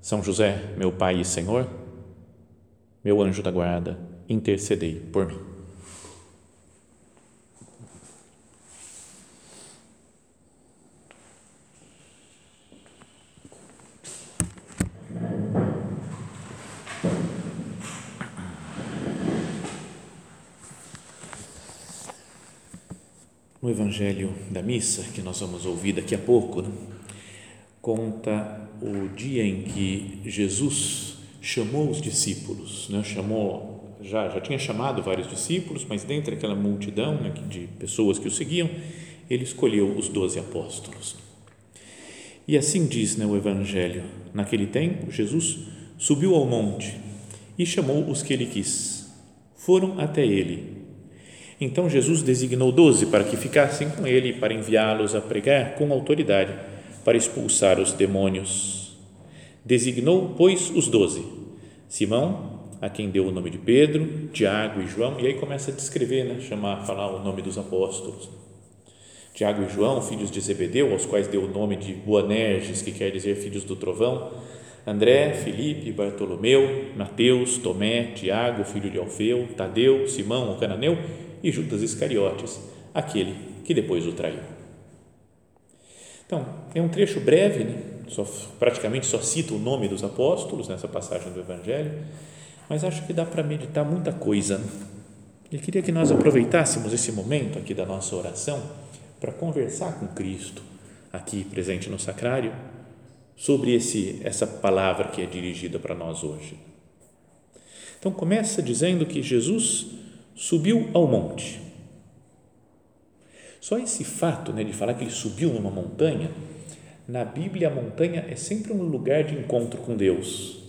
são José, meu Pai e Senhor, meu anjo da guarda, intercedei por mim. No Evangelho da Missa, que nós vamos ouvir daqui a pouco, né? conta o dia em que Jesus chamou os discípulos, né? chamou já já tinha chamado vários discípulos, mas dentre aquela multidão né, de pessoas que o seguiam, ele escolheu os doze apóstolos. E assim diz né, o Evangelho: naquele tempo, Jesus subiu ao monte e chamou os que ele quis. Foram até ele. Então Jesus designou doze para que ficassem com ele para enviá-los a pregar com autoridade para expulsar os demônios. Designou, pois, os doze: Simão, a quem deu o nome de Pedro, Tiago e João, e aí começa a descrever, né, chamar, falar o nome dos apóstolos. Tiago e João, filhos de Zebedeu, aos quais deu o nome de Boanerges, que quer dizer filhos do trovão. André, Felipe, Bartolomeu, Mateus, Tomé, Tiago, filho de Alfeu, Tadeu, Simão, o cananeu e Judas Iscariotes, aquele que depois o traiu. Então, é um trecho breve, né? só, praticamente só cita o nome dos apóstolos nessa passagem do Evangelho, mas acho que dá para meditar muita coisa. Eu queria que nós aproveitássemos esse momento aqui da nossa oração para conversar com Cristo, aqui presente no sacrário, sobre esse, essa palavra que é dirigida para nós hoje. Então, começa dizendo que Jesus subiu ao monte só esse fato né, de falar que ele subiu numa montanha, na Bíblia a montanha é sempre um lugar de encontro com Deus.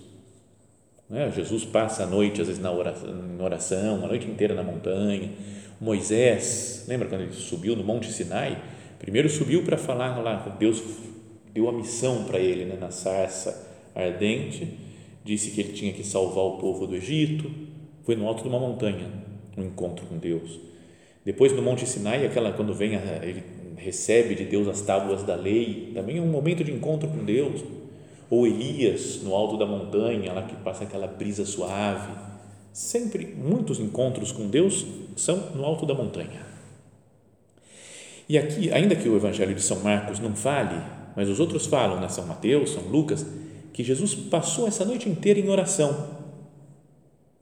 Né? Jesus passa a noite, às vezes, na oração, a noite inteira na montanha. Moisés, lembra quando ele subiu no Monte Sinai? Primeiro subiu para falar lá, Deus deu a missão para ele né, na sarça ardente, disse que ele tinha que salvar o povo do Egito, foi no alto de uma montanha, um encontro com Deus depois no Monte Sinai, aquela quando vem ele recebe de Deus as tábuas da lei, também é um momento de encontro com Deus. Ou Elias no alto da montanha, lá que passa aquela brisa suave. Sempre muitos encontros com Deus são no alto da montanha. E aqui, ainda que o Evangelho de São Marcos não fale, mas os outros falam, né? São Mateus, São Lucas, que Jesus passou essa noite inteira em oração,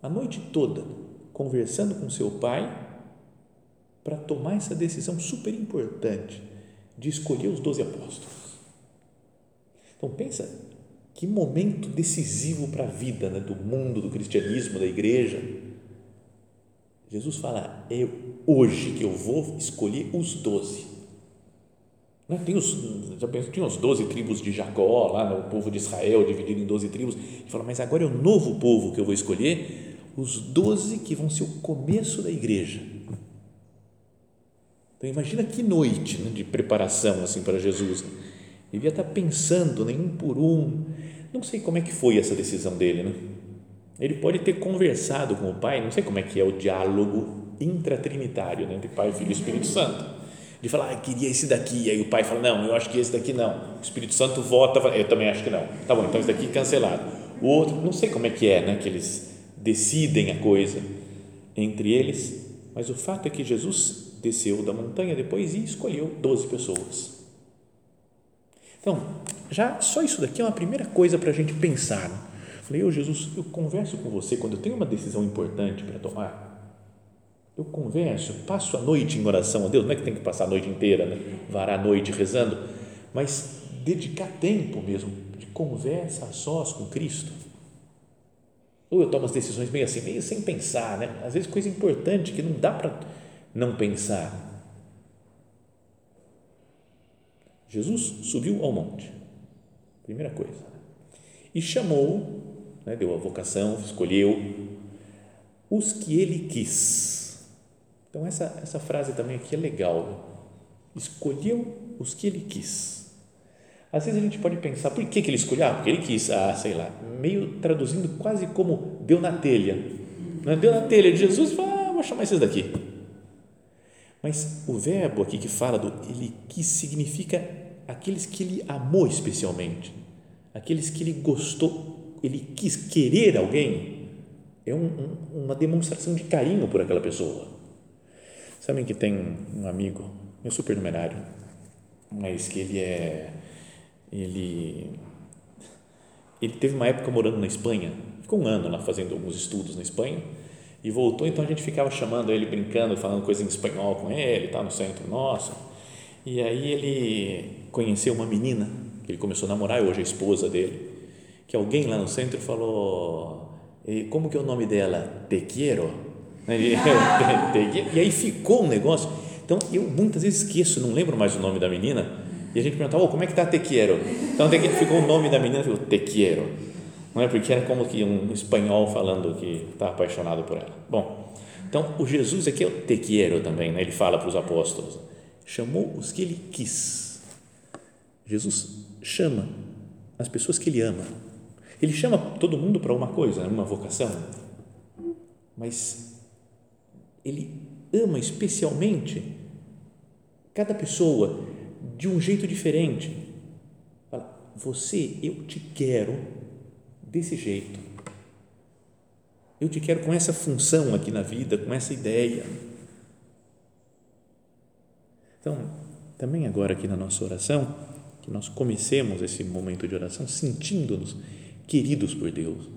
a noite toda, conversando com seu Pai para tomar essa decisão super importante de escolher os doze apóstolos. Então pensa que momento decisivo para a vida né, do mundo, do cristianismo, da igreja. Jesus fala, é hoje que eu vou escolher os doze. Né? Tem os, já pensou, tinha os doze tribos de Jacó, lá no povo de Israel, dividido em doze tribos. Ele fala, mas agora é o novo povo que eu vou escolher, os doze que vão ser o começo da igreja então imagina que noite né, de preparação assim para Jesus. Né? Devia estar pensando né, um por um. Não sei como é que foi essa decisão dele. Né? Ele pode ter conversado com o Pai, não sei como é que é o diálogo intratrinitário né, entre Pai, Filho e Espírito Santo. De falar, ah, queria esse daqui, aí o pai fala, não, eu acho que esse daqui não. O Espírito Santo vota, eu também acho que não. Tá bom, então esse daqui cancelado. O outro, não sei como é que é, né, que eles decidem a coisa entre eles, mas o fato é que Jesus desceu da montanha depois e escolheu 12 pessoas. Então, já só isso daqui é uma primeira coisa para a gente pensar. Né? Falei, eu Jesus, eu converso com você quando eu tenho uma decisão importante para tomar. Eu converso, passo a noite em oração a Deus, não é que tem que passar a noite inteira, né? varar a noite rezando, mas dedicar tempo mesmo de conversa a sós com Cristo. Ou eu tomo as decisões meio assim, meio sem pensar, né? Às vezes coisa importante que não dá para não pensar. Jesus subiu ao monte, primeira coisa, e chamou né? deu a vocação, escolheu os que ele quis. Então, essa, essa frase também aqui é legal. Escolheu os que ele quis. Às vezes a gente pode pensar, por que, que ele escolheu? Ah, porque ele quis, ah, sei lá, meio traduzindo quase como deu na telha. É? Deu na telha de Jesus, ah, vou chamar esses daqui. Mas o verbo aqui que fala do ele quis significa aqueles que ele amou especialmente, aqueles que ele gostou, ele quis querer alguém, é um, um, uma demonstração de carinho por aquela pessoa. Sabem que tem um amigo, meu supernumerário, mas que ele é ele ele teve uma época morando na Espanha, ficou um ano lá fazendo alguns estudos na Espanha e voltou, então a gente ficava chamando ele, brincando, falando coisas em espanhol com ele, tá no centro nosso. E aí ele conheceu uma menina que ele começou a namorar, hoje é a esposa dele, que alguém lá no centro falou, como que é o nome dela? Te quiero. E aí ficou um negócio. Então eu muitas vezes esqueço, não lembro mais o nome da menina e a gente perguntava, oh, como é que está Te Quiero? Então ficou o nome da menina, ficou Te Quiero. Não é? Porque era como que um espanhol falando que está apaixonado por ela. Bom, então o Jesus aqui é o Te Quiero também, né? ele fala para os apóstolos. Chamou os que ele quis. Jesus chama as pessoas que ele ama. Ele chama todo mundo para uma coisa, uma vocação. Mas ele ama especialmente cada pessoa de um jeito diferente. Fala, você, eu te quero desse jeito. Eu te quero com essa função aqui na vida, com essa ideia. Então, também agora aqui na nossa oração, que nós comecemos esse momento de oração sentindo-nos queridos por Deus.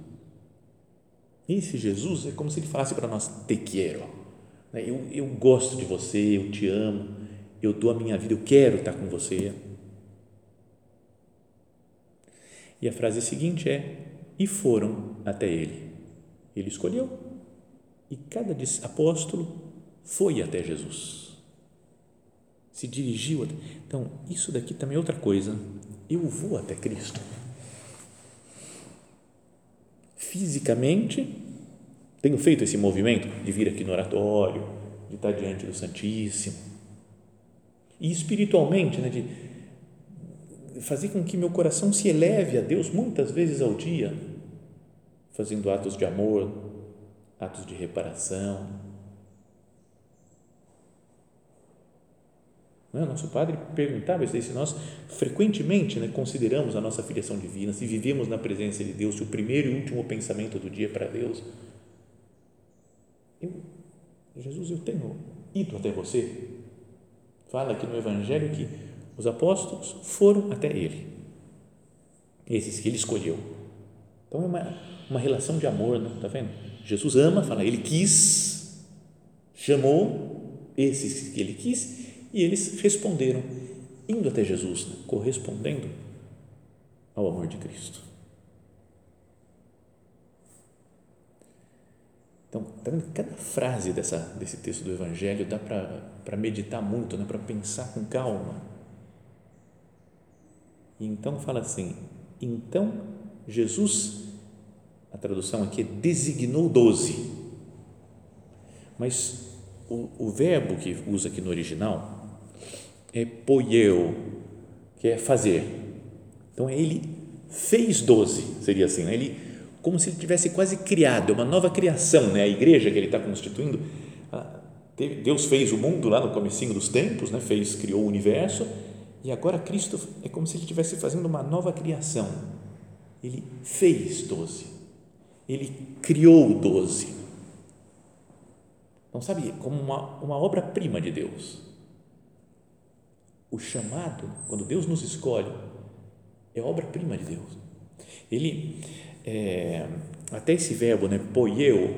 Esse Jesus é como se ele falasse para nós: Te quero. Né? Eu, eu gosto de você, eu te amo eu dou a minha vida, eu quero estar com você. E a frase seguinte é: E foram até ele. Ele escolheu. E cada apóstolo foi até Jesus. Se dirigiu até. Então, isso daqui também é outra coisa. Eu vou até Cristo. Fisicamente, tenho feito esse movimento de vir aqui no oratório, de estar diante do Santíssimo e espiritualmente, né, de fazer com que meu coração se eleve a Deus muitas vezes ao dia, fazendo atos de amor, atos de reparação. Não é? Nosso padre perguntava isso, se nós frequentemente né, consideramos a nossa filiação divina, se vivemos na presença de Deus, se o primeiro e último pensamento do dia é para Deus. Eu, Jesus, eu tenho ido até você Fala aqui no Evangelho que os apóstolos foram até ele, esses que ele escolheu. Então é uma, uma relação de amor, não está vendo? Jesus ama, fala, ele quis, chamou esses que ele quis e eles responderam, indo até Jesus, né? correspondendo ao amor de Cristo. Então, tá vendo? cada frase dessa, desse texto do Evangelho dá para meditar muito, né? para pensar com calma. Então fala assim: então Jesus, a tradução aqui é designou doze, mas o, o verbo que usa aqui no original é poieu, que é fazer. Então ele fez doze, seria assim, né? ele como se ele tivesse quase criado, é uma nova criação, né? a igreja que ele está constituindo. Deus fez o mundo lá no comecinho dos tempos, né? fez, criou o universo, e agora Cristo é como se ele estivesse fazendo uma nova criação. Ele fez doze, ele criou doze. Não sabe, como uma, uma obra-prima de Deus. O chamado, quando Deus nos escolhe, é obra-prima de Deus. Ele é, até esse verbo, né, poieu,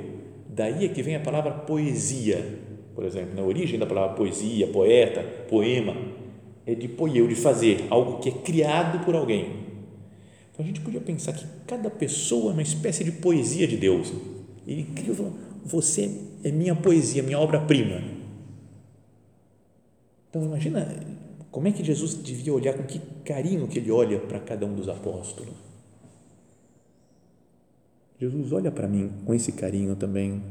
daí é que vem a palavra poesia, por exemplo, na origem da palavra poesia, poeta, poema, é de poieu, de fazer, algo que é criado por alguém. Então a gente podia pensar que cada pessoa é uma espécie de poesia de Deus. Ele falou, você é minha poesia, minha obra-prima. Então imagina como é que Jesus devia olhar, com que carinho que ele olha para cada um dos apóstolos Jesus, olha para mim com esse carinho também,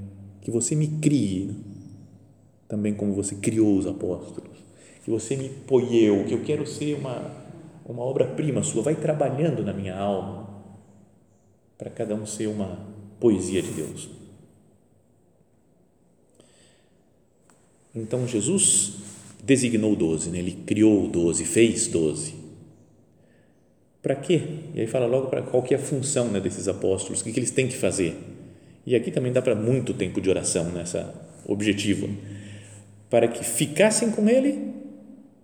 que você me crie, também como você criou os apóstolos, que você me poieu, que eu quero ser uma, uma obra-prima sua, vai trabalhando na minha alma, para cada um ser uma poesia de Deus. Então Jesus designou doze, né? ele criou doze, fez doze. Para quê? E aí fala logo para qual que é a função né, desses apóstolos, o que, que eles têm que fazer. E aqui também dá para muito tempo de oração nessa objetivo, para que ficassem com ele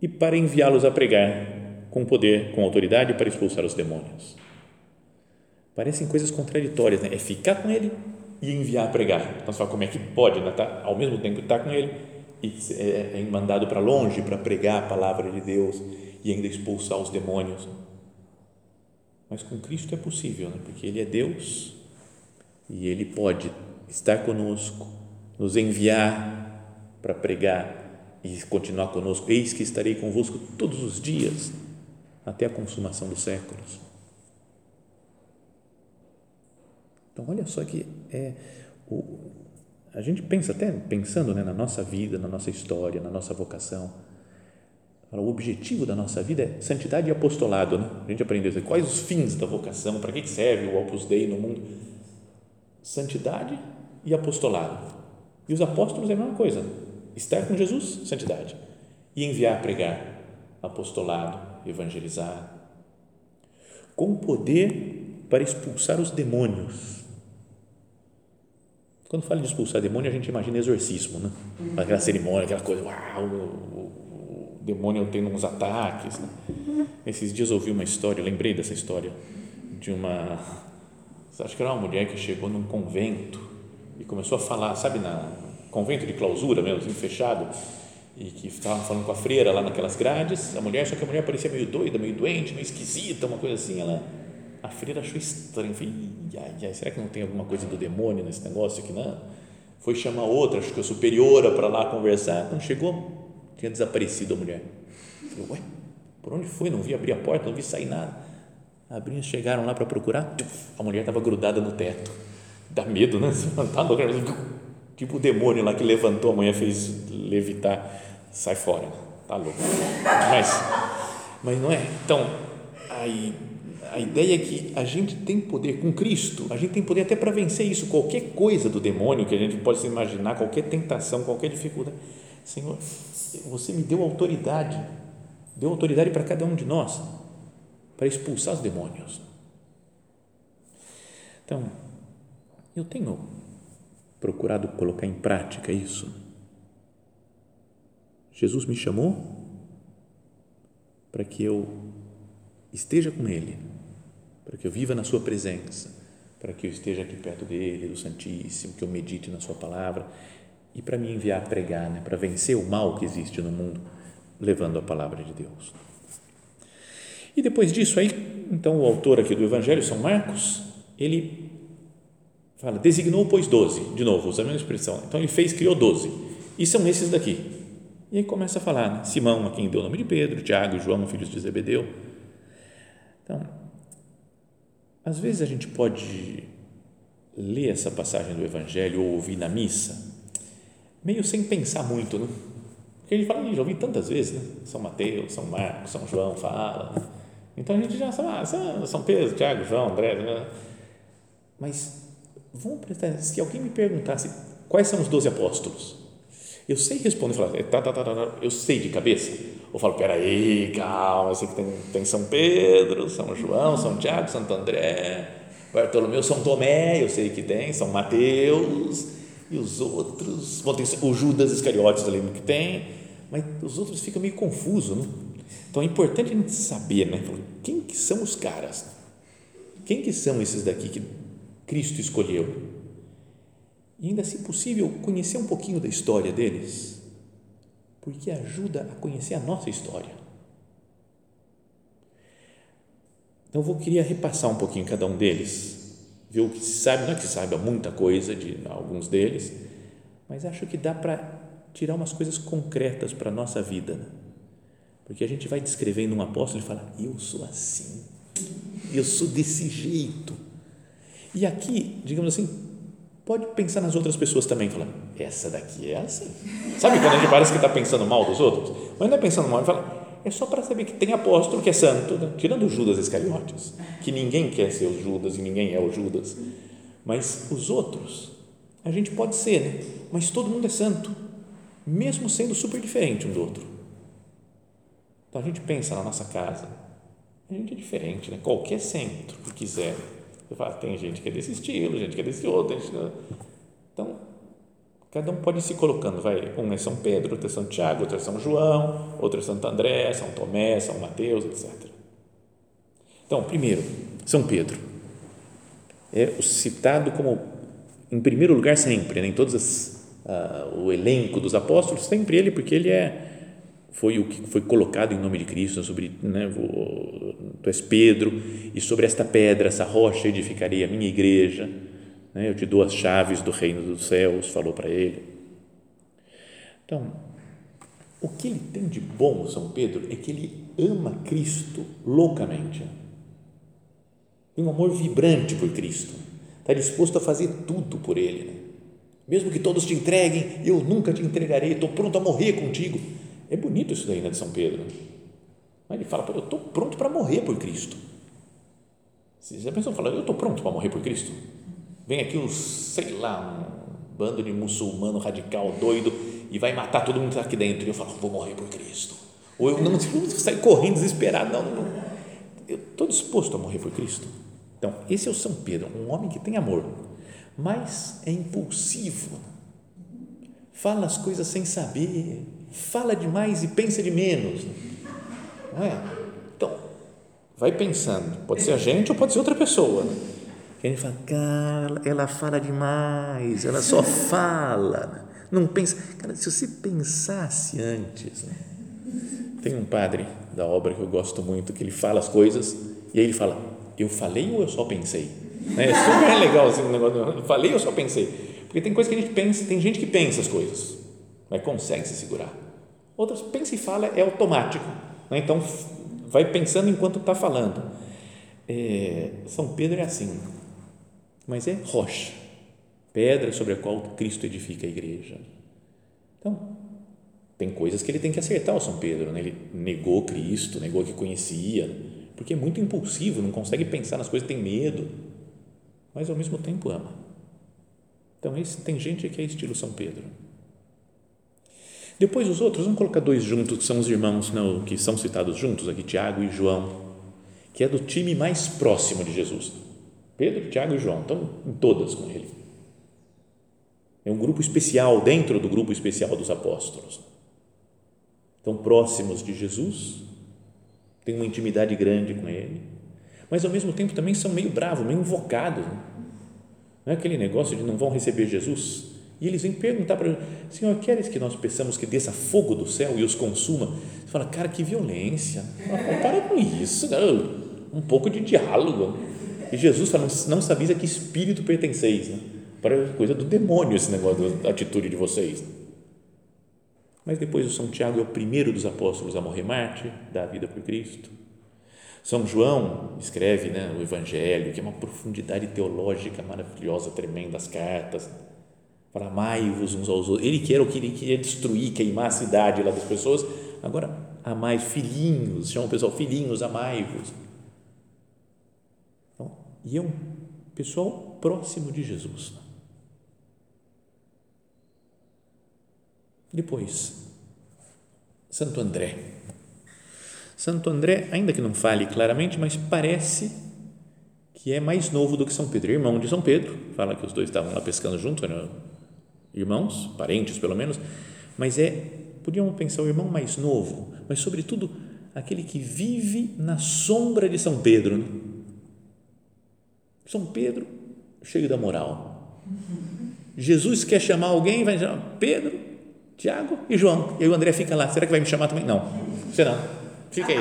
e para enviá-los a pregar com poder, com autoridade para expulsar os demônios. Parecem coisas contraditórias, né? É ficar com ele e enviar a pregar. Então, fala, como é que pode, né? Tá, ao mesmo tempo estar tá com ele e é, é mandado para longe para pregar a palavra de Deus e ainda expulsar os demônios. Mas com Cristo é possível, né? porque Ele é Deus e Ele pode estar conosco, nos enviar para pregar e continuar conosco. Eis que estarei convosco todos os dias até a consumação dos séculos. Então, olha só que é o, a gente pensa até pensando né, na nossa vida, na nossa história, na nossa vocação. O objetivo da nossa vida é santidade e apostolado. Né? A gente aprendeu assim, quais os fins da vocação, para que serve o Opus Dei no mundo? Santidade e apostolado. E os apóstolos é a mesma coisa. Estar com Jesus, santidade. E enviar, pregar, apostolado, evangelizar. Com poder para expulsar os demônios quando fala de expulsar demônio, a gente imagina exorcismo, né? Aquela cerimônia, aquela coisa, uau, o, demônio tendo uns ataques. Né? Esses dias eu ouvi uma história, lembrei dessa história, de uma, acho que era uma mulher que chegou num convento e começou a falar, sabe, na convento de clausura mesmo, assim, fechado, e que estava falando com a freira lá naquelas grades, a mulher, só que a mulher parecia meio doida, meio doente, meio esquisita, uma coisa assim, ela a freira achou estranho, falei, ai, ai, será que não tem alguma coisa do demônio nesse negócio aqui, não? Foi chamar outra, acho que a superiora para lá conversar, quando chegou, tinha desaparecido a mulher. Falei, ué, por onde foi? Não vi abrir a porta, não vi sair nada. Abriram, chegaram lá para procurar, a mulher estava grudada no teto. Dá medo, né? Tá louco, tipo o demônio lá que levantou a mulher, fez levitar, sai fora, tá louco. Mas, mas não é. Então, aí a ideia é que a gente tem poder com Cristo, a gente tem poder até para vencer isso, qualquer coisa do demônio que a gente pode se imaginar, qualquer tentação, qualquer dificuldade. Senhor, você me deu autoridade, deu autoridade para cada um de nós, para expulsar os demônios. Então, eu tenho procurado colocar em prática isso. Jesus me chamou para que eu esteja com Ele para que eu viva na Sua presença, para que eu esteja aqui perto dele, do Santíssimo, que eu medite na Sua palavra e para me enviar a pregar, né, para vencer o mal que existe no mundo, levando a palavra de Deus. E depois disso aí, então o autor aqui do Evangelho, São Marcos, ele fala, designou pois doze, de novo, usa a mesma expressão, então ele fez, criou doze, e são esses daqui. E aí começa a falar, né? Simão, a quem deu o nome de Pedro, Tiago João, filhos de Zebedeu. Então, às vezes a gente pode ler essa passagem do Evangelho ou ouvir na missa, meio sem pensar muito, né? Porque a gente fala, já ouvi tantas vezes, né? São Mateus, São Marcos, São João fala. Né? Então a gente já sabe, ah, São Pedro, Tiago, João, André. Né? Mas vamos prestar, se alguém me perguntasse quais são os doze apóstolos, eu sei responder, falar, é, tá, tá, tá, tá, eu sei de cabeça. Ou falo, peraí, calma, eu sei que tem, tem São Pedro, São João, São Tiago, Santo André, Bartolomeu, São Tomé, eu sei que tem, São Mateus, e os outros, bom, tem o Judas Iscariotes, eu lembro que tem, mas os outros ficam meio confusos, né? Então é importante a gente saber, né? Quem que são os caras? Quem que são esses daqui que Cristo escolheu? e ainda, se possível, conhecer um pouquinho da história deles, porque ajuda a conhecer a nossa história. Então, vou queria repassar um pouquinho cada um deles, ver o que sabe, não é que saiba muita coisa de alguns deles, mas acho que dá para tirar umas coisas concretas para a nossa vida. Né? Porque a gente vai descrevendo um apóstolo e fala: Eu sou assim, eu sou desse jeito E aqui, digamos assim, pode pensar nas outras pessoas também, falando, essa daqui é assim. Sabe quando a gente parece que está pensando mal dos outros? Mas não é pensando mal, ele fala, é só para saber que tem apóstolo que é santo, né? tirando Judas Iscariotes, que ninguém quer ser o Judas e ninguém é o Judas, mas os outros, a gente pode ser, né? mas todo mundo é santo, mesmo sendo super diferente um do outro. Então a gente pensa na nossa casa, a gente é diferente, né? qualquer centro que quiser, você fala, tem gente que é desse estilo, gente que é desse outro, então Cada um pode ir se colocando, vai, um é São Pedro, outro é São Tiago, outro é São João, outro é Santo André, São Tomé, São Mateus, etc. Então, primeiro, São Pedro. É citado como, em primeiro lugar sempre, né, em todos as, uh, o elenco dos apóstolos, sempre ele, porque ele é foi o que foi colocado em nome de Cristo sobre né, tu és Pedro e sobre esta pedra essa rocha edificarei a minha igreja né? Eu te dou as chaves do reino dos céus, falou para ele. Então, o que ele tem de bom, São Pedro, é que ele ama Cristo loucamente. Tem um amor vibrante por Cristo. Está disposto a fazer tudo por Ele. Né? Mesmo que todos te entreguem, eu nunca te entregarei, estou pronto a morrer contigo. É bonito isso daí, né, de São Pedro. Mas ele fala, eu estou pronto para morrer por Cristo. Você já pensou, fala, eu estou pronto para morrer por Cristo? Vem aqui uns, sei lá, um bando de muçulmano radical doido e vai matar todo mundo que está aqui dentro. E eu falo, vou morrer por Cristo. Ou eu não, não sair correndo desesperado, não, não. Eu estou disposto a morrer por Cristo. Então, esse é o São Pedro, um homem que tem amor, mas é impulsivo. Fala as coisas sem saber, fala demais e pensa de menos. Não é? Então, vai pensando, pode ser a gente ou pode ser outra pessoa. Né? A gente fala, cara, ela fala demais, ela só fala, não pensa. Cara, se você pensasse antes, né? tem um padre da obra que eu gosto muito, que ele fala as coisas e aí ele fala, eu falei ou eu só pensei? É super legal assim, o negócio, eu falei ou só pensei? Porque tem coisa que a gente pensa, tem gente que pensa as coisas, mas consegue se segurar. Outras pensa e fala, é automático. Né? Então, vai pensando enquanto está falando. É, São Pedro é assim, mas é rocha, pedra sobre a qual Cristo edifica a igreja. Então, tem coisas que ele tem que acertar o São Pedro, né? ele negou Cristo, negou que conhecia, porque é muito impulsivo, não consegue pensar nas coisas, tem medo, mas ao mesmo tempo ama. Então, esse, tem gente que é estilo São Pedro. Depois os outros, vamos colocar dois juntos, que são os irmãos não, que são citados juntos aqui, Tiago e João, que é do time mais próximo de Jesus Pedro, Tiago e João estão em todas com ele. É um grupo especial dentro do grupo especial dos apóstolos. Estão próximos de Jesus, têm uma intimidade grande com ele, mas ao mesmo tempo também são meio bravos, meio invocados. Né? Não é aquele negócio de não vão receber Jesus? E eles vêm perguntar para ele, Senhor, queres que nós peçamos que desça fogo do céu e os consuma? Você fala, cara, que violência. Para com isso, um pouco de diálogo. E Jesus fala, não sabia a que espírito pertenceis. Né? Para coisa do demônio esse negócio da atitude de vocês. Mas depois o São Tiago é o primeiro dos apóstolos a morrer mártir, dar a vida por Cristo. São João escreve né, o Evangelho, que é uma profundidade teológica maravilhosa, tremenda, as cartas. Para amai-vos uns aos outros. Ele que era o que ele queria destruir, queimar a cidade lá das pessoas. Agora, amai filhinhos, chama o pessoal filhinhos, amai-vos e é um pessoal próximo de Jesus. Depois, Santo André. Santo André, ainda que não fale claramente, mas parece que é mais novo do que São Pedro, irmão de São Pedro. Fala que os dois estavam lá pescando junto, né? irmãos, parentes pelo menos, mas é, podíamos pensar, o irmão mais novo, mas sobretudo aquele que vive na sombra de São Pedro. Né? São Pedro, cheio da moral. Jesus quer chamar alguém, vai chamar Pedro, Tiago e João. E aí o André fica lá. Será que vai me chamar também? Não, você não. Fica aí,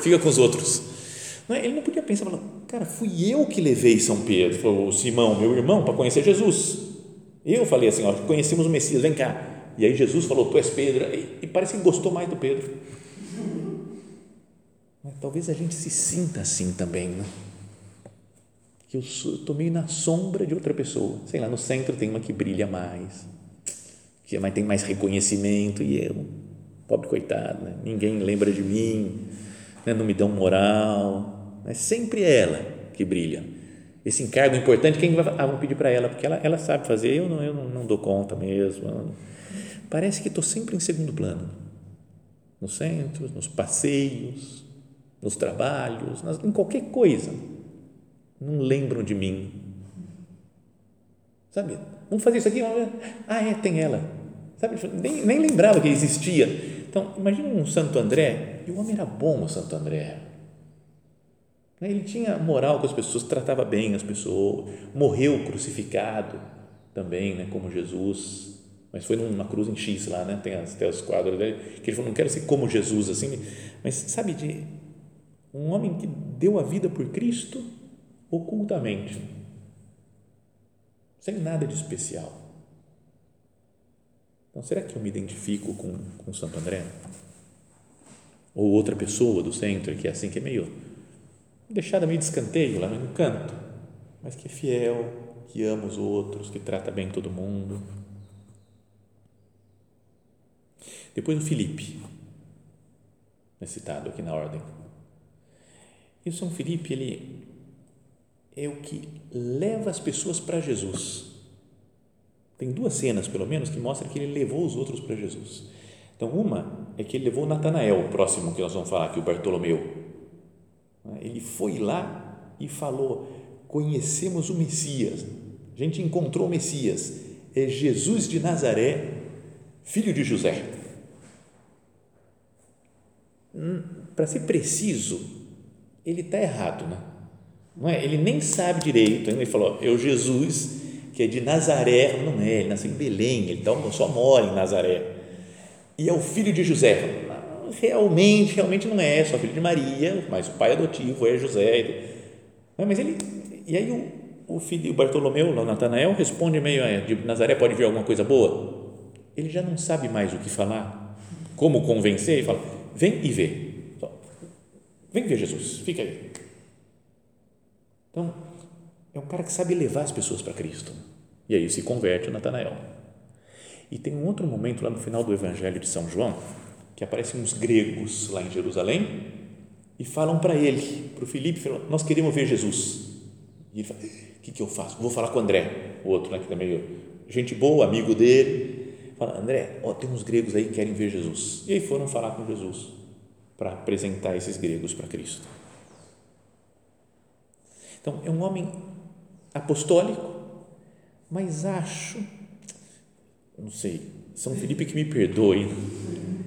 fica com os outros. Não é? Ele não podia pensar, falar, cara, fui eu que levei São Pedro, falou Simão, meu irmão, para conhecer Jesus. Eu falei assim, ó, conhecemos o Messias, vem cá. E aí Jesus falou, tu és Pedro. E, e parece que gostou mais do Pedro. Mas talvez a gente se sinta assim também, né? que eu estou meio na sombra de outra pessoa. Sei lá, no centro tem uma que brilha mais, que tem mais reconhecimento e eu, pobre coitado, né? ninguém lembra de mim, né? não me dão moral. É sempre ela que brilha. Esse encargo importante, quem vai ah, pedir para ela, porque ela, ela sabe fazer, eu não, eu não, não dou conta mesmo. Parece que estou sempre em segundo plano. No centro, nos passeios, nos trabalhos, nas, em qualquer coisa. Não lembram de mim. Sabe? Vamos fazer isso aqui? Ah, é, tem ela. Sabe? Nem, nem lembrava que existia. Então, imagina um Santo André, e o homem era bom, o Santo André. Ele tinha moral com as pessoas, tratava bem as pessoas, morreu crucificado também, né, como Jesus, mas foi numa cruz em X lá, né, tem até os quadros dele, que ele falou, não quero ser como Jesus, assim, mas sabe, de um homem que deu a vida por Cristo ocultamente, sem nada de especial. Então, será que eu me identifico com, com Santo André? Ou outra pessoa do centro que é assim, que é meio deixada meio de escanteio lá no canto, mas que é fiel, que ama os outros, que trata bem todo mundo. Depois o Filipe, é citado aqui na ordem. E o São Filipe, ele é o que leva as pessoas para Jesus. Tem duas cenas, pelo menos, que mostram que ele levou os outros para Jesus. Então, uma é que ele levou Natanael, o próximo que nós vamos falar aqui, o Bartolomeu. Ele foi lá e falou: Conhecemos o Messias. A gente encontrou o Messias. É Jesus de Nazaré, filho de José. Hum, para ser preciso, ele está errado, né? Não é? Ele nem sabe direito. Ele falou: Eu, Jesus, que é de Nazaré. Não é, ele nasceu em Belém, ele só mora em Nazaré. E é o filho de José realmente, realmente não é só filho de Maria, mas o pai adotivo é José. Mas ele, e aí o, o filho, o Bartolomeu, o Natanael, responde meio, é, de Nazaré pode vir alguma coisa boa? Ele já não sabe mais o que falar, como convencer, e fala, vem e vê. Vem ver Jesus, fica aí. Então, é um cara que sabe levar as pessoas para Cristo. E aí se converte o Natanael. E tem um outro momento lá no final do Evangelho de São João, que aparecem uns gregos lá em Jerusalém e falam para ele, para o Filipe, nós queremos ver Jesus. E ele fala, o que, que eu faço? Vou falar com o André, o outro, né, que também é gente boa, amigo dele. Fala, André, ó, tem uns gregos aí que querem ver Jesus. E aí foram falar com Jesus para apresentar esses gregos para Cristo. Então, é um homem apostólico, mas acho, não sei, São Felipe que me perdoe,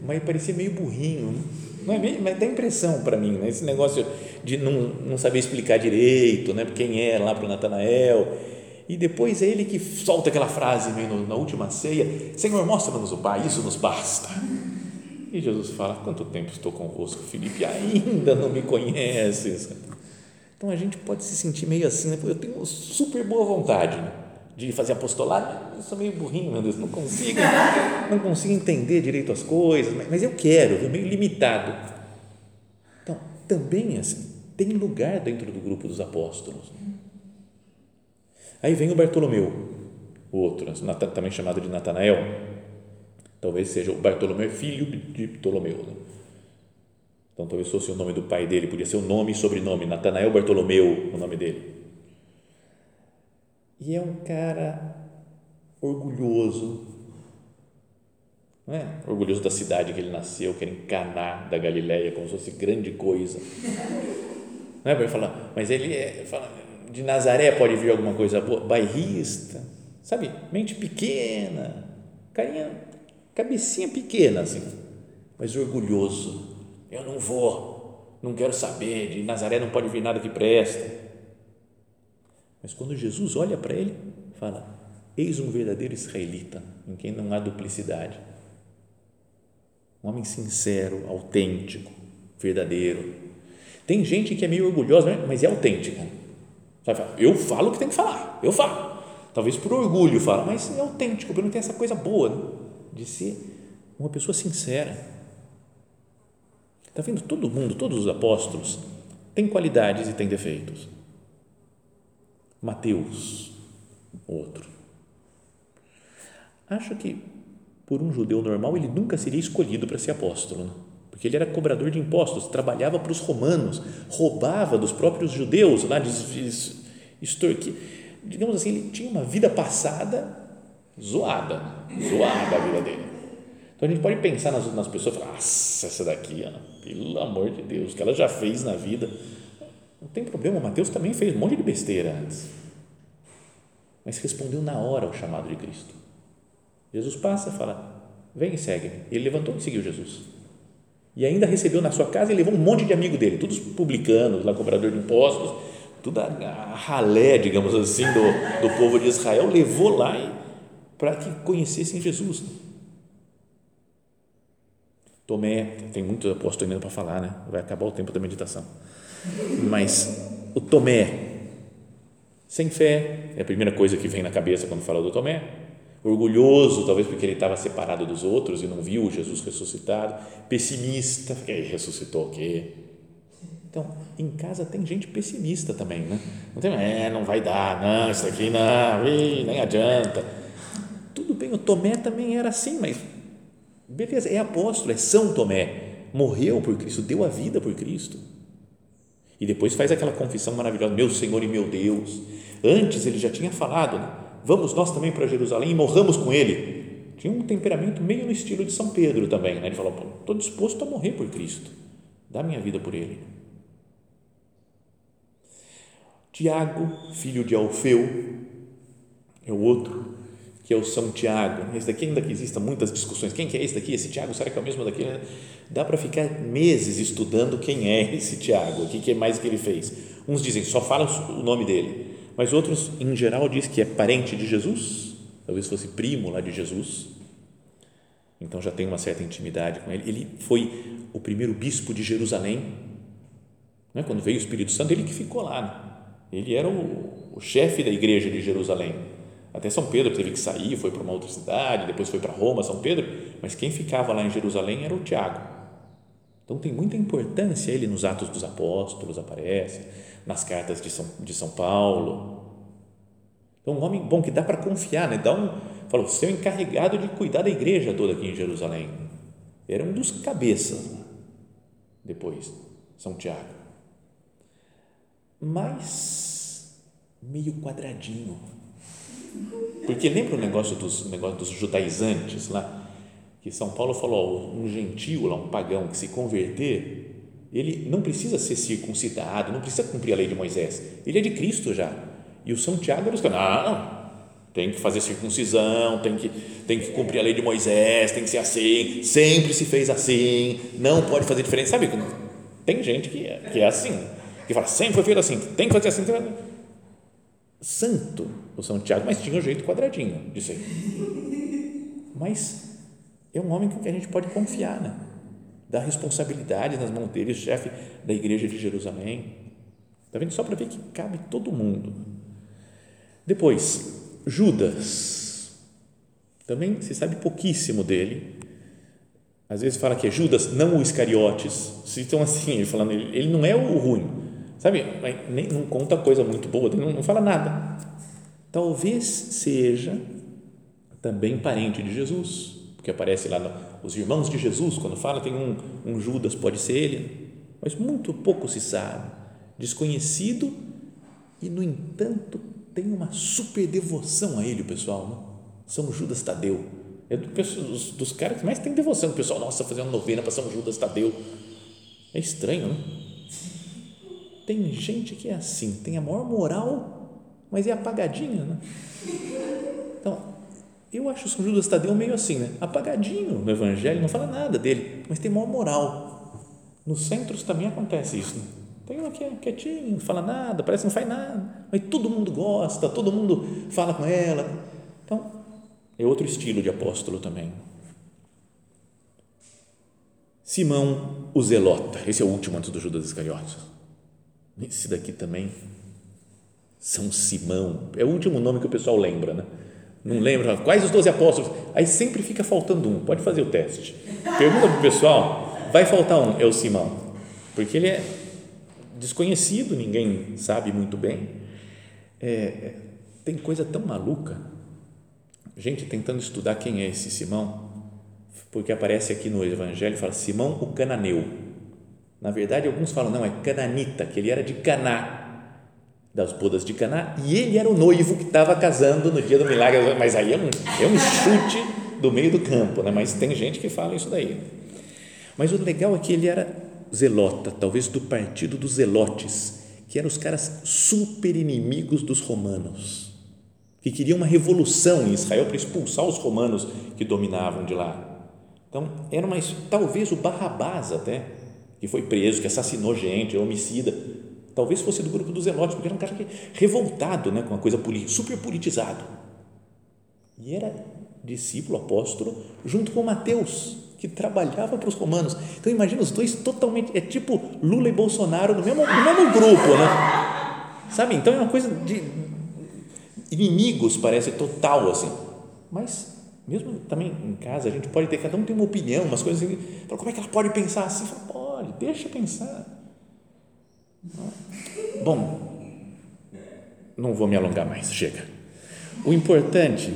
mas parecia meio burrinho. Né? Não é mas dá impressão para mim, né? esse negócio de não, não saber explicar direito né? quem é lá para o Natanael. E depois é ele que solta aquela frase meio na última ceia: Senhor, mostra-nos o Pai, isso nos basta. E Jesus fala: Quanto tempo estou convosco, Felipe? Ainda não me conheces. Então a gente pode se sentir meio assim, né? eu tenho super boa vontade. Né? De fazer apostolado, eu sou meio burrinho, meu Deus, não consigo, não consigo entender direito as coisas, mas eu quero, eu meio limitado. Então, também assim, tem lugar dentro do grupo dos apóstolos. Aí vem o Bartolomeu, o outro, também chamado de Natanael, talvez seja o Bartolomeu filho de Ptolomeu. Né? Então, talvez fosse o nome do pai dele, podia ser o nome e sobrenome, Natanael Bartolomeu, o nome dele e é um cara orgulhoso, não é? orgulhoso da cidade que ele nasceu, que era em Caná da Galileia, como se fosse grande coisa. Não é para falar, mas ele é, fala, de Nazaré pode vir alguma coisa boa, bairrista, sabe? Mente pequena, carinha, cabecinha pequena assim, mas orgulhoso. Eu não vou, não quero saber, de Nazaré não pode vir nada que presta mas quando Jesus olha para ele, fala: Eis um verdadeiro israelita, em quem não há duplicidade. Um homem sincero, autêntico, verdadeiro. Tem gente que é meio orgulhosa, né? mas é autêntica. Eu falo o que tem que falar, eu falo. Talvez por orgulho fala, mas é autêntico, porque não tem essa coisa boa né? de ser uma pessoa sincera. Está vendo? Todo mundo, todos os apóstolos, têm qualidades e têm defeitos Mateus, outro. Acho que por um judeu normal ele nunca seria escolhido para ser apóstolo, né? porque ele era cobrador de impostos, trabalhava para os romanos, roubava dos próprios judeus lá, extorquia. Digamos assim, ele tinha uma vida passada zoada, zoada a vida dele. Então a gente pode pensar nas, nas pessoas e falar, essa daqui, pelo amor de Deus, o que ela já fez na vida. Não tem problema, Mateus também fez um monte de besteira antes. Mas respondeu na hora ao chamado de Cristo. Jesus passa fala, vem e segue. Ele levantou e seguiu Jesus. E ainda recebeu na sua casa e levou um monte de amigo dele, todos publicanos, lá cobrador de impostos, toda a ralé, digamos assim, do, do povo de Israel, levou lá para que conhecessem Jesus. Tomé, tem muitos apóstolos ainda para falar, né? Vai acabar o tempo da meditação. Mas o Tomé, sem fé, é a primeira coisa que vem na cabeça quando fala do Tomé. Orgulhoso, talvez porque ele estava separado dos outros e não viu Jesus ressuscitado. Pessimista, porque ele ressuscitou o quê? Então, em casa tem gente pessimista também, né? Não tem, é, não vai dar, não, isso aqui não, nem adianta. Tudo bem, o Tomé também era assim, mas Beleza, é apóstolo, é São Tomé, morreu por Cristo, deu a vida por Cristo. E depois faz aquela confissão maravilhosa: Meu Senhor e meu Deus. Antes ele já tinha falado, né? vamos nós também para Jerusalém e morramos com ele. Tinha um temperamento meio no estilo de São Pedro também. Né? Ele falou: Estou disposto a morrer por Cristo, dá minha vida por ele. Tiago, filho de Alfeu, é o outro que é o São Tiago. Esse daqui, ainda que exista muitas discussões, quem que é esse daqui? Esse Tiago, será que é o mesmo daquele? Dá para ficar meses estudando quem é esse Tiago, o que, que é mais que ele fez. Uns dizem, só fala o nome dele, mas outros, em geral, diz que é parente de Jesus, talvez fosse primo lá de Jesus, então já tem uma certa intimidade com ele. Ele foi o primeiro bispo de Jerusalém, né? quando veio o Espírito Santo, ele que ficou lá, né? ele era o, o chefe da igreja de Jerusalém, até São Pedro teve que sair, foi para uma outra cidade, depois foi para Roma, São Pedro, mas quem ficava lá em Jerusalém era o Tiago. Então tem muita importância ele nos Atos dos Apóstolos, aparece, nas cartas de São, de São Paulo. Então, um homem bom que dá para confiar, né? Dá um, falou, seu encarregado de cuidar da igreja toda aqui em Jerusalém. Era um dos cabeças depois, São Tiago. Mas meio quadradinho porque lembra o negócio dos, negócio dos judaizantes lá? Que São Paulo falou, um gentio lá, um pagão que se converter, ele não precisa ser circuncidado, não precisa cumprir a lei de Moisés, ele é de Cristo já. E o São Tiago era os caras, não, tem que fazer circuncisão, tem que, tem que cumprir a lei de Moisés, tem que ser assim, sempre se fez assim, não pode fazer diferente. Sabe, tem gente que é, que é assim, que fala, sempre foi feito assim, tem que fazer assim. Santo o São Tiago, mas tinha o um jeito quadradinho de ser. Mas é um homem que a gente pode confiar, né? Dá responsabilidade nas mãos dele, chefe da igreja de Jerusalém. Está vendo? Só para ver que cabe todo mundo. Depois, Judas. Também se sabe pouquíssimo dele. Às vezes fala que é Judas, não o Iscariotes. Citam assim, ele falando, ele não é o ruim, sabe? Nem, não conta coisa muito boa, não, não fala nada talvez seja também parente de Jesus, porque aparece lá no, os irmãos de Jesus, quando fala, tem um, um Judas, pode ser ele, mas muito pouco se sabe, desconhecido e, no entanto, tem uma super devoção a ele, o pessoal, não? São Judas Tadeu, é do, dos, dos caras que mais tem devoção, o pessoal, nossa, fazendo novena para São Judas Tadeu, é estranho, não? Tem gente que é assim, tem a maior moral mas é apagadinho, né? Então, eu acho São Judas Tadeu meio assim, né? Apagadinho no Evangelho, não fala nada dele, mas tem maior moral. Nos centros também acontece isso. Né? Tem uma que é quietinho, não fala nada, parece que não faz nada, mas todo mundo gosta, todo mundo fala com ela. Então, é outro estilo de apóstolo também. Simão o Zelota, esse é o último antes do Judas Iscariotes. Esse daqui também são Simão, é o último nome que o pessoal lembra, né? Não lembra, quais os doze apóstolos? Aí sempre fica faltando um, pode fazer o teste. Pergunta para o pessoal, vai faltar um, é o Simão, porque ele é desconhecido, ninguém sabe muito bem. é, tem coisa tão maluca. Gente tentando estudar quem é esse Simão, porque aparece aqui no Evangelho, fala Simão o cananeu. Na verdade, alguns falam, não, é cananita, que ele era de Caná, das bodas de Caná, e ele era o noivo que estava casando no dia do milagre, mas aí é um, é um chute do meio do campo, né? mas tem gente que fala isso daí. Mas o legal é que ele era zelota, talvez do partido dos zelotes, que eram os caras super inimigos dos romanos, que queriam uma revolução em Israel para expulsar os romanos que dominavam de lá. Então, era uma, talvez o Barrabás até, que foi preso, que assassinou gente, homicida, talvez fosse do grupo dos zelotes, porque era um cara que, revoltado né, com a coisa política, super politizado. E era discípulo, apóstolo, junto com Mateus, que trabalhava para os romanos. Então imagina os dois totalmente, é tipo Lula e Bolsonaro no mesmo, no mesmo grupo, né? Sabe? Então é uma coisa de inimigos, parece total assim. Mas mesmo também em casa, a gente pode ter, cada um tem uma opinião, umas coisas assim. Como é que ela pode pensar assim? Fala, pode, deixa pensar. Bom, não vou me alongar mais, chega. O importante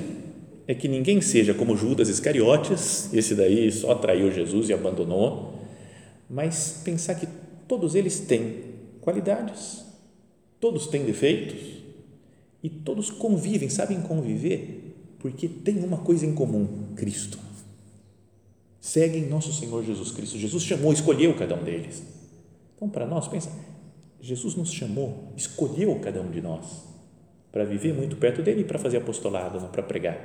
é que ninguém seja como Judas Iscariotes, esse daí só traiu Jesus e abandonou, mas pensar que todos eles têm qualidades, todos têm defeitos e todos convivem, sabem conviver, porque tem uma coisa em comum: Cristo. Seguem nosso Senhor Jesus Cristo. Jesus chamou, escolheu cada um deles. Então, para nós, pensa, Jesus nos chamou, escolheu cada um de nós para viver muito perto dele e para fazer apostolado, para pregar.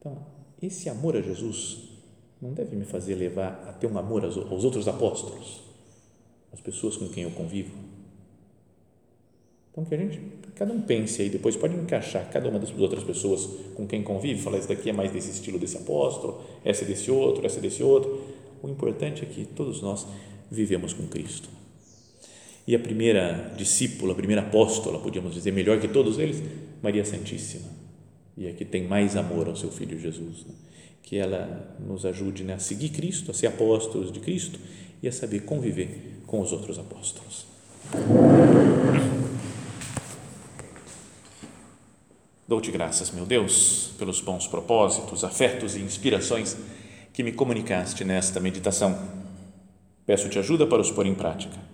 Então, esse amor a Jesus não deve me fazer levar a ter um amor aos, outros apóstolos, às pessoas com quem eu convivo. Então, que a gente, cada um pense aí, depois pode encaixar cada uma das outras pessoas com quem convive, falar, esse daqui é mais desse estilo desse apóstolo, essa é desse outro, essa é desse outro. O importante é que todos nós vivemos com Cristo. E a primeira discípula, a primeira apóstola, podíamos dizer, melhor que todos eles, Maria Santíssima e é que tem mais amor ao seu Filho Jesus. Né? Que ela nos ajude né, a seguir Cristo, a ser apóstolos de Cristo e a saber conviver com os outros apóstolos. Dou-te graças, meu Deus, pelos bons propósitos, afetos e inspirações que me comunicaste nesta meditação. Peço-te ajuda para os pôr em prática.